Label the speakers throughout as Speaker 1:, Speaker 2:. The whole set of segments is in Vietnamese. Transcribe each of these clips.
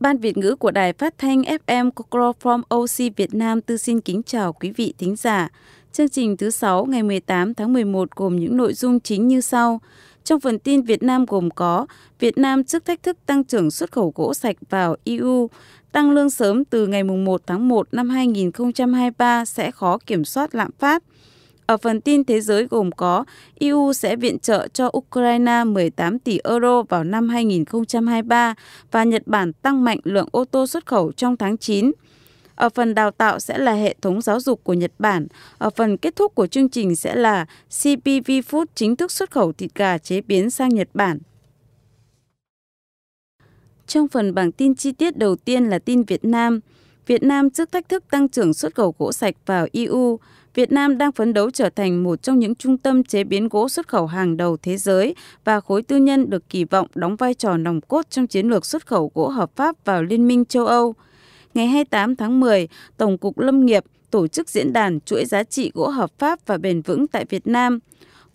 Speaker 1: Ban Việt ngữ của Đài Phát thanh FM Cocro from OC Việt Nam tư xin kính chào quý vị thính giả. Chương trình thứ 6 ngày 18 tháng 11 gồm những nội dung chính như sau. Trong phần tin Việt Nam gồm có Việt Nam trước thách thức tăng trưởng xuất khẩu gỗ sạch vào EU, tăng lương sớm từ ngày 1 tháng 1 năm 2023 sẽ khó kiểm soát lạm phát. Ở phần tin thế giới gồm có EU sẽ viện trợ cho Ukraine 18 tỷ euro vào năm 2023 và Nhật Bản tăng mạnh lượng ô tô xuất khẩu trong tháng 9. Ở phần đào tạo sẽ là hệ thống giáo dục của Nhật Bản. Ở phần kết thúc của chương trình sẽ là CPV Food chính thức xuất khẩu thịt gà chế biến sang Nhật Bản. Trong phần bảng tin chi tiết đầu tiên là tin Việt Nam. Việt Nam trước thách thức tăng trưởng xuất khẩu gỗ sạch vào EU. Việt Nam đang phấn đấu trở thành một trong những trung tâm chế biến gỗ xuất khẩu hàng đầu thế giới và khối tư nhân được kỳ vọng đóng vai trò nòng cốt trong chiến lược xuất khẩu gỗ hợp pháp vào Liên minh châu Âu. Ngày 28 tháng 10, Tổng cục Lâm nghiệp tổ chức diễn đàn chuỗi giá trị gỗ hợp pháp và bền vững tại Việt Nam –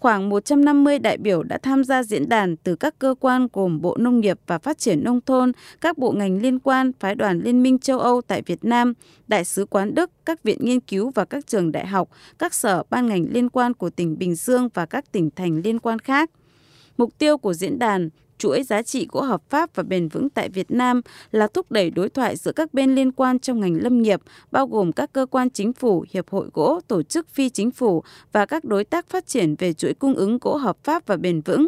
Speaker 1: khoảng 150 đại biểu đã tham gia diễn đàn từ các cơ quan gồm Bộ Nông nghiệp và Phát triển Nông thôn, các bộ ngành liên quan, phái đoàn Liên minh châu Âu tại Việt Nam, Đại sứ quán Đức, các viện nghiên cứu và các trường đại học, các sở ban ngành liên quan của tỉnh Bình Dương và các tỉnh thành liên quan khác. Mục tiêu của diễn đàn chuỗi giá trị gỗ hợp pháp và bền vững tại Việt Nam là thúc đẩy đối thoại giữa các bên liên quan trong ngành lâm nghiệp, bao gồm các cơ quan chính phủ, hiệp hội gỗ, tổ chức phi chính phủ và các đối tác phát triển về chuỗi cung ứng gỗ hợp pháp và bền vững.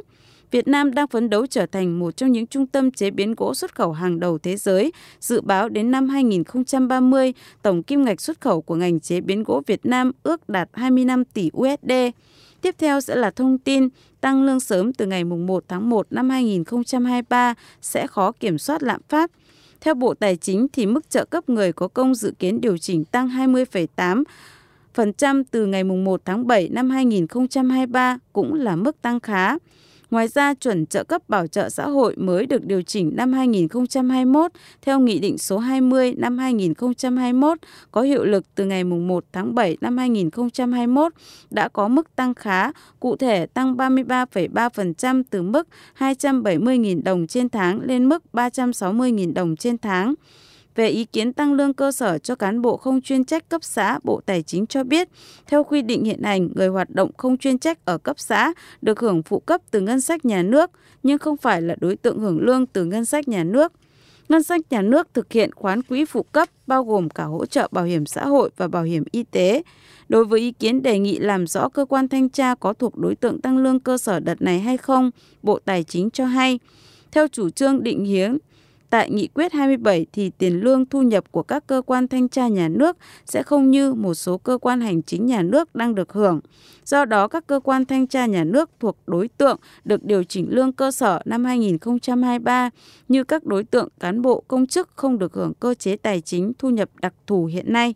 Speaker 1: Việt Nam đang phấn đấu trở thành một trong những trung tâm chế biến gỗ xuất khẩu hàng đầu thế giới. Dự báo đến năm 2030, tổng kim ngạch xuất khẩu của ngành chế biến gỗ Việt Nam ước đạt 25 tỷ USD. Tiếp theo sẽ là thông tin tăng lương sớm từ ngày 1 tháng 1 năm 2023 sẽ khó kiểm soát lạm phát. Theo Bộ Tài chính thì mức trợ cấp người có công dự kiến điều chỉnh tăng 20,8% từ ngày 1 tháng 7 năm 2023 cũng là mức tăng khá. Ngoài ra, chuẩn trợ cấp bảo trợ xã hội mới được điều chỉnh năm 2021 theo Nghị định số 20 năm 2021 có hiệu lực từ ngày 1 tháng 7 năm 2021 đã có mức tăng khá, cụ thể tăng 33,3% từ mức 270.000 đồng trên tháng lên mức 360.000 đồng trên tháng. Về ý kiến tăng lương cơ sở cho cán bộ không chuyên trách cấp xã, Bộ Tài chính cho biết, theo quy định hiện hành, người hoạt động không chuyên trách ở cấp xã được hưởng phụ cấp từ ngân sách nhà nước, nhưng không phải là đối tượng hưởng lương từ ngân sách nhà nước. Ngân sách nhà nước thực hiện khoán quỹ phụ cấp bao gồm cả hỗ trợ bảo hiểm xã hội và bảo hiểm y tế. Đối với ý kiến đề nghị làm rõ cơ quan thanh tra có thuộc đối tượng tăng lương cơ sở đợt này hay không, Bộ Tài chính cho hay, theo chủ trương định hướng Tại nghị quyết 27 thì tiền lương thu nhập của các cơ quan thanh tra nhà nước sẽ không như một số cơ quan hành chính nhà nước đang được hưởng. Do đó, các cơ quan thanh tra nhà nước thuộc đối tượng được điều chỉnh lương cơ sở năm 2023 như các đối tượng cán bộ công chức không được hưởng cơ chế tài chính thu nhập đặc thù hiện nay.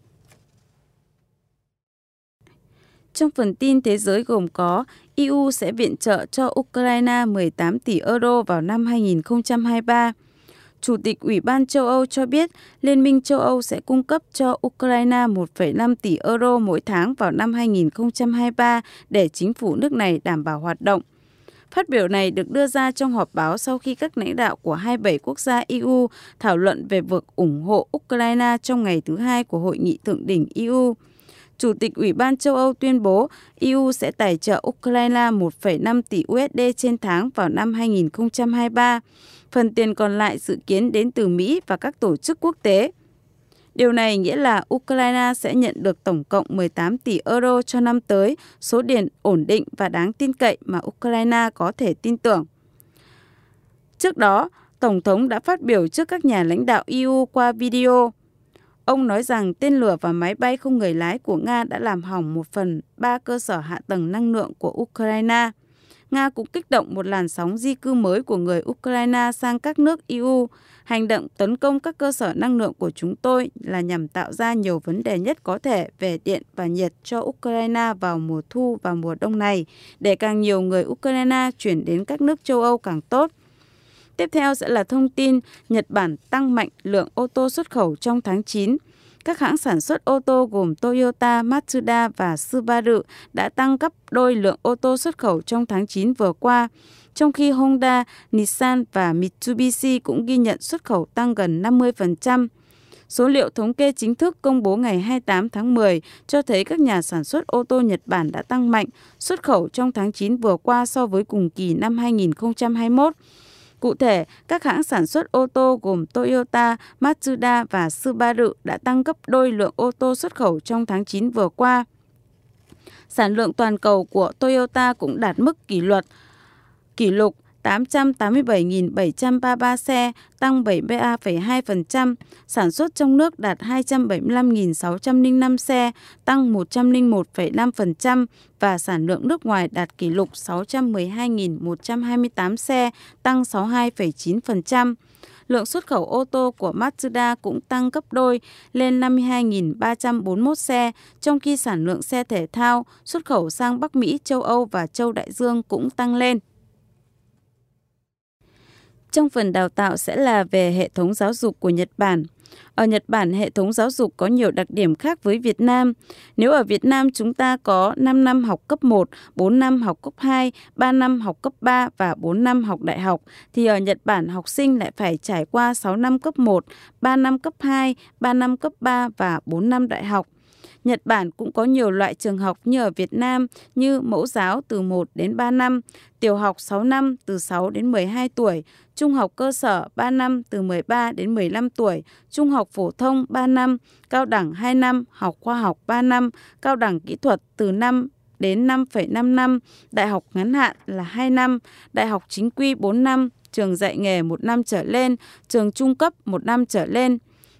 Speaker 1: Trong phần tin thế giới gồm có EU sẽ viện trợ cho Ukraine 18 tỷ euro vào năm 2023. Chủ tịch Ủy ban châu Âu cho biết Liên minh châu Âu sẽ cung cấp cho Ukraine 1,5 tỷ euro mỗi tháng vào năm 2023 để chính phủ nước này đảm bảo hoạt động. Phát biểu này được đưa ra trong họp báo sau khi các lãnh đạo của 27 quốc gia EU thảo luận về việc ủng hộ Ukraine trong ngày thứ hai của hội nghị thượng đỉnh EU. Chủ tịch Ủy ban châu Âu tuyên bố EU sẽ tài trợ Ukraine 1,5 tỷ USD trên tháng vào năm 2023. Phần tiền còn lại dự kiến đến từ Mỹ và các tổ chức quốc tế. Điều này nghĩa là Ukraine sẽ nhận được tổng cộng 18 tỷ euro cho năm tới, số tiền ổn định và đáng tin cậy mà Ukraine có thể tin tưởng. Trước đó, Tổng thống đã phát biểu trước các nhà lãnh đạo EU qua video. Ông nói rằng tên lửa và máy bay không người lái của Nga đã làm hỏng một phần ba cơ sở hạ tầng năng lượng của Ukraine. Nga cũng kích động một làn sóng di cư mới của người Ukraine sang các nước EU. Hành động tấn công các cơ sở năng lượng của chúng tôi là nhằm tạo ra nhiều vấn đề nhất có thể về điện và nhiệt cho Ukraine vào mùa thu và mùa đông này, để càng nhiều người Ukraine chuyển đến các nước châu Âu càng tốt. Tiếp theo sẽ là thông tin Nhật Bản tăng mạnh lượng ô tô xuất khẩu trong tháng 9. Các hãng sản xuất ô tô gồm Toyota, Mazda và Subaru đã tăng gấp đôi lượng ô tô xuất khẩu trong tháng 9 vừa qua. trong khi Honda, Nissan và Mitsubishi cũng ghi nhận xuất khẩu tăng gần 50%. Số liệu thống kê chính thức công bố ngày 28 tháng 10 cho thấy các nhà sản xuất ô tô Nhật Bản đã tăng mạnh xuất khẩu trong tháng 9 vừa qua so với cùng kỳ năm 2021. Cụ thể, các hãng sản xuất ô tô gồm Toyota, Mazda và Subaru đã tăng gấp đôi lượng ô tô xuất khẩu trong tháng 9 vừa qua. Sản lượng toàn cầu của Toyota cũng đạt mức kỷ luật kỷ lục 887.733 xe, tăng 73,2%, sản xuất trong nước đạt 275.605 xe, tăng 101,5% và sản lượng nước ngoài đạt kỷ lục 612.128 xe, tăng 62,9% lượng xuất khẩu ô tô của Mazda cũng tăng gấp đôi lên 52.341 xe, trong khi sản lượng xe thể thao xuất khẩu sang Bắc Mỹ, châu Âu và châu Đại Dương cũng tăng lên. Trong phần đào tạo sẽ là về hệ thống giáo dục của Nhật Bản. Ở Nhật Bản, hệ thống giáo dục có nhiều đặc điểm khác với Việt Nam. Nếu ở Việt Nam chúng ta có 5 năm học cấp 1, 4 năm học cấp 2, 3 năm học cấp 3 và 4 năm học đại học, thì ở Nhật Bản học sinh lại phải trải qua 6 năm cấp 1, 3 năm cấp 2, 3 năm cấp 3 và 4 năm đại học. Nhật Bản cũng có nhiều loại trường học như ở Việt Nam như mẫu giáo từ 1 đến 3 năm, tiểu học 6 năm từ 6 đến 12 tuổi, trung học cơ sở 3 năm từ 13 đến 15 tuổi, trung học phổ thông 3 năm, cao đẳng 2 năm, học khoa học 3 năm, cao đẳng kỹ thuật từ 5 đến 5,5 năm, đại học ngắn hạn là 2 năm, đại học chính quy 4 năm, trường dạy nghề 1 năm trở lên, trường trung cấp 1 năm trở lên.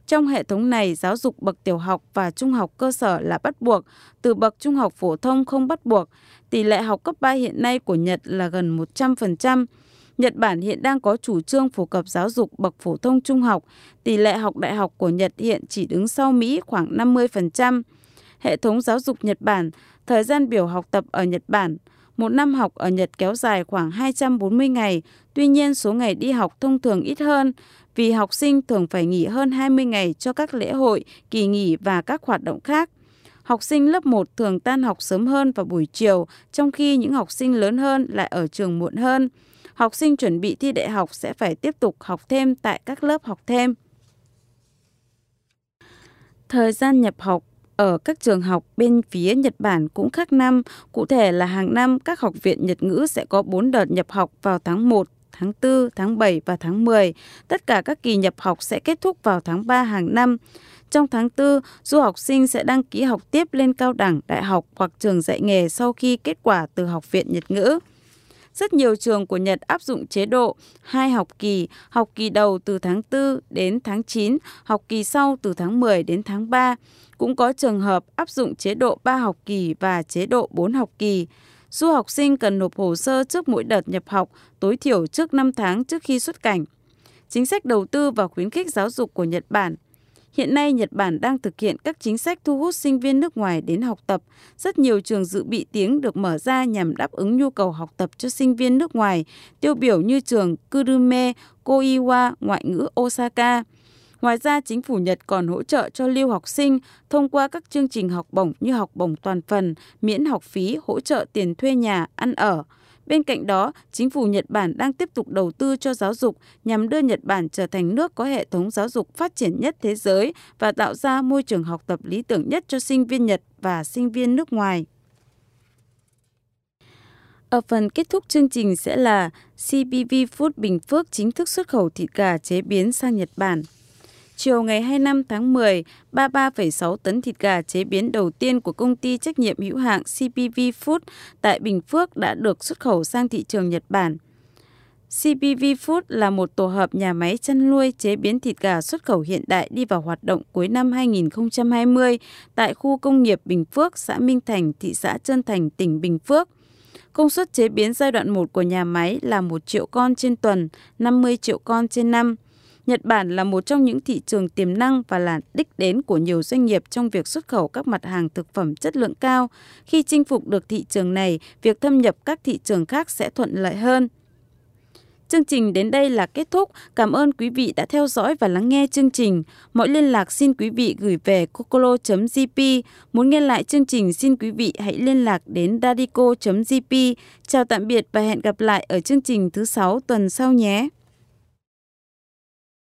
Speaker 1: Trong hệ thống này, giáo dục bậc tiểu học và trung học cơ sở là bắt buộc, từ bậc trung học phổ thông không bắt buộc. Tỷ lệ học cấp 3 hiện nay của Nhật là gần 100%. Nhật Bản hiện đang có chủ trương phổ cập giáo dục bậc phổ thông trung học. Tỷ lệ học đại học của Nhật hiện chỉ đứng sau Mỹ khoảng 50%. Hệ thống giáo dục Nhật Bản, thời gian biểu học tập ở Nhật Bản, một năm học ở Nhật kéo dài khoảng 240 ngày, tuy nhiên số ngày đi học thông thường ít hơn vì học sinh thường phải nghỉ hơn 20 ngày cho các lễ hội, kỳ nghỉ và các hoạt động khác. Học sinh lớp 1 thường tan học sớm hơn vào buổi chiều, trong khi những học sinh lớn hơn lại ở trường muộn hơn. Học sinh chuẩn bị thi đại học sẽ phải tiếp tục học thêm tại các lớp học thêm. Thời gian nhập học ở các trường học bên phía Nhật Bản cũng khác năm, cụ thể là hàng năm các học viện Nhật ngữ sẽ có 4 đợt nhập học vào tháng 1, tháng 4, tháng 7 và tháng 10. Tất cả các kỳ nhập học sẽ kết thúc vào tháng 3 hàng năm. Trong tháng 4, du học sinh sẽ đăng ký học tiếp lên cao đẳng, đại học hoặc trường dạy nghề sau khi kết quả từ học viện Nhật ngữ. Rất nhiều trường của Nhật áp dụng chế độ hai học kỳ, học kỳ đầu từ tháng 4 đến tháng 9, học kỳ sau từ tháng 10 đến tháng 3. Cũng có trường hợp áp dụng chế độ 3 học kỳ và chế độ 4 học kỳ. Du học sinh cần nộp hồ sơ trước mỗi đợt nhập học, tối thiểu trước 5 tháng trước khi xuất cảnh. Chính sách đầu tư và khuyến khích giáo dục của Nhật Bản Hiện nay, Nhật Bản đang thực hiện các chính sách thu hút sinh viên nước ngoài đến học tập. Rất nhiều trường dự bị tiếng được mở ra nhằm đáp ứng nhu cầu học tập cho sinh viên nước ngoài, tiêu biểu như trường Kurume, Koiwa, ngoại ngữ Osaka. Ngoài ra, chính phủ Nhật còn hỗ trợ cho lưu học sinh thông qua các chương trình học bổng như học bổng toàn phần, miễn học phí, hỗ trợ tiền thuê nhà, ăn ở. Bên cạnh đó, chính phủ Nhật Bản đang tiếp tục đầu tư cho giáo dục nhằm đưa Nhật Bản trở thành nước có hệ thống giáo dục phát triển nhất thế giới và tạo ra môi trường học tập lý tưởng nhất cho sinh viên Nhật và sinh viên nước ngoài. Ở phần kết thúc chương trình sẽ là CPV Food Bình Phước chính thức xuất khẩu thịt gà chế biến sang Nhật Bản. Chiều ngày 25 tháng 10, 33,6 tấn thịt gà chế biến đầu tiên của công ty trách nhiệm hữu hạn CPV Food tại Bình Phước đã được xuất khẩu sang thị trường Nhật Bản. CPV Food là một tổ hợp nhà máy chăn nuôi chế biến thịt gà xuất khẩu hiện đại đi vào hoạt động cuối năm 2020 tại khu công nghiệp Bình Phước, xã Minh Thành, thị xã Trơn Thành, tỉnh Bình Phước. Công suất chế biến giai đoạn 1 của nhà máy là 1 triệu con trên tuần, 50 triệu con trên năm. Nhật Bản là một trong những thị trường tiềm năng và là đích đến của nhiều doanh nghiệp trong việc xuất khẩu các mặt hàng thực phẩm chất lượng cao. Khi chinh phục được thị trường này, việc thâm nhập các thị trường khác sẽ thuận lợi hơn. Chương trình đến đây là kết thúc. Cảm ơn quý vị đã theo dõi và lắng nghe chương trình. Mọi liên lạc xin quý vị gửi về cocolo.jp. Muốn nghe lại chương trình xin quý vị hãy liên lạc đến dadico.jp. Chào tạm biệt và hẹn gặp lại ở chương trình thứ sáu tuần sau nhé.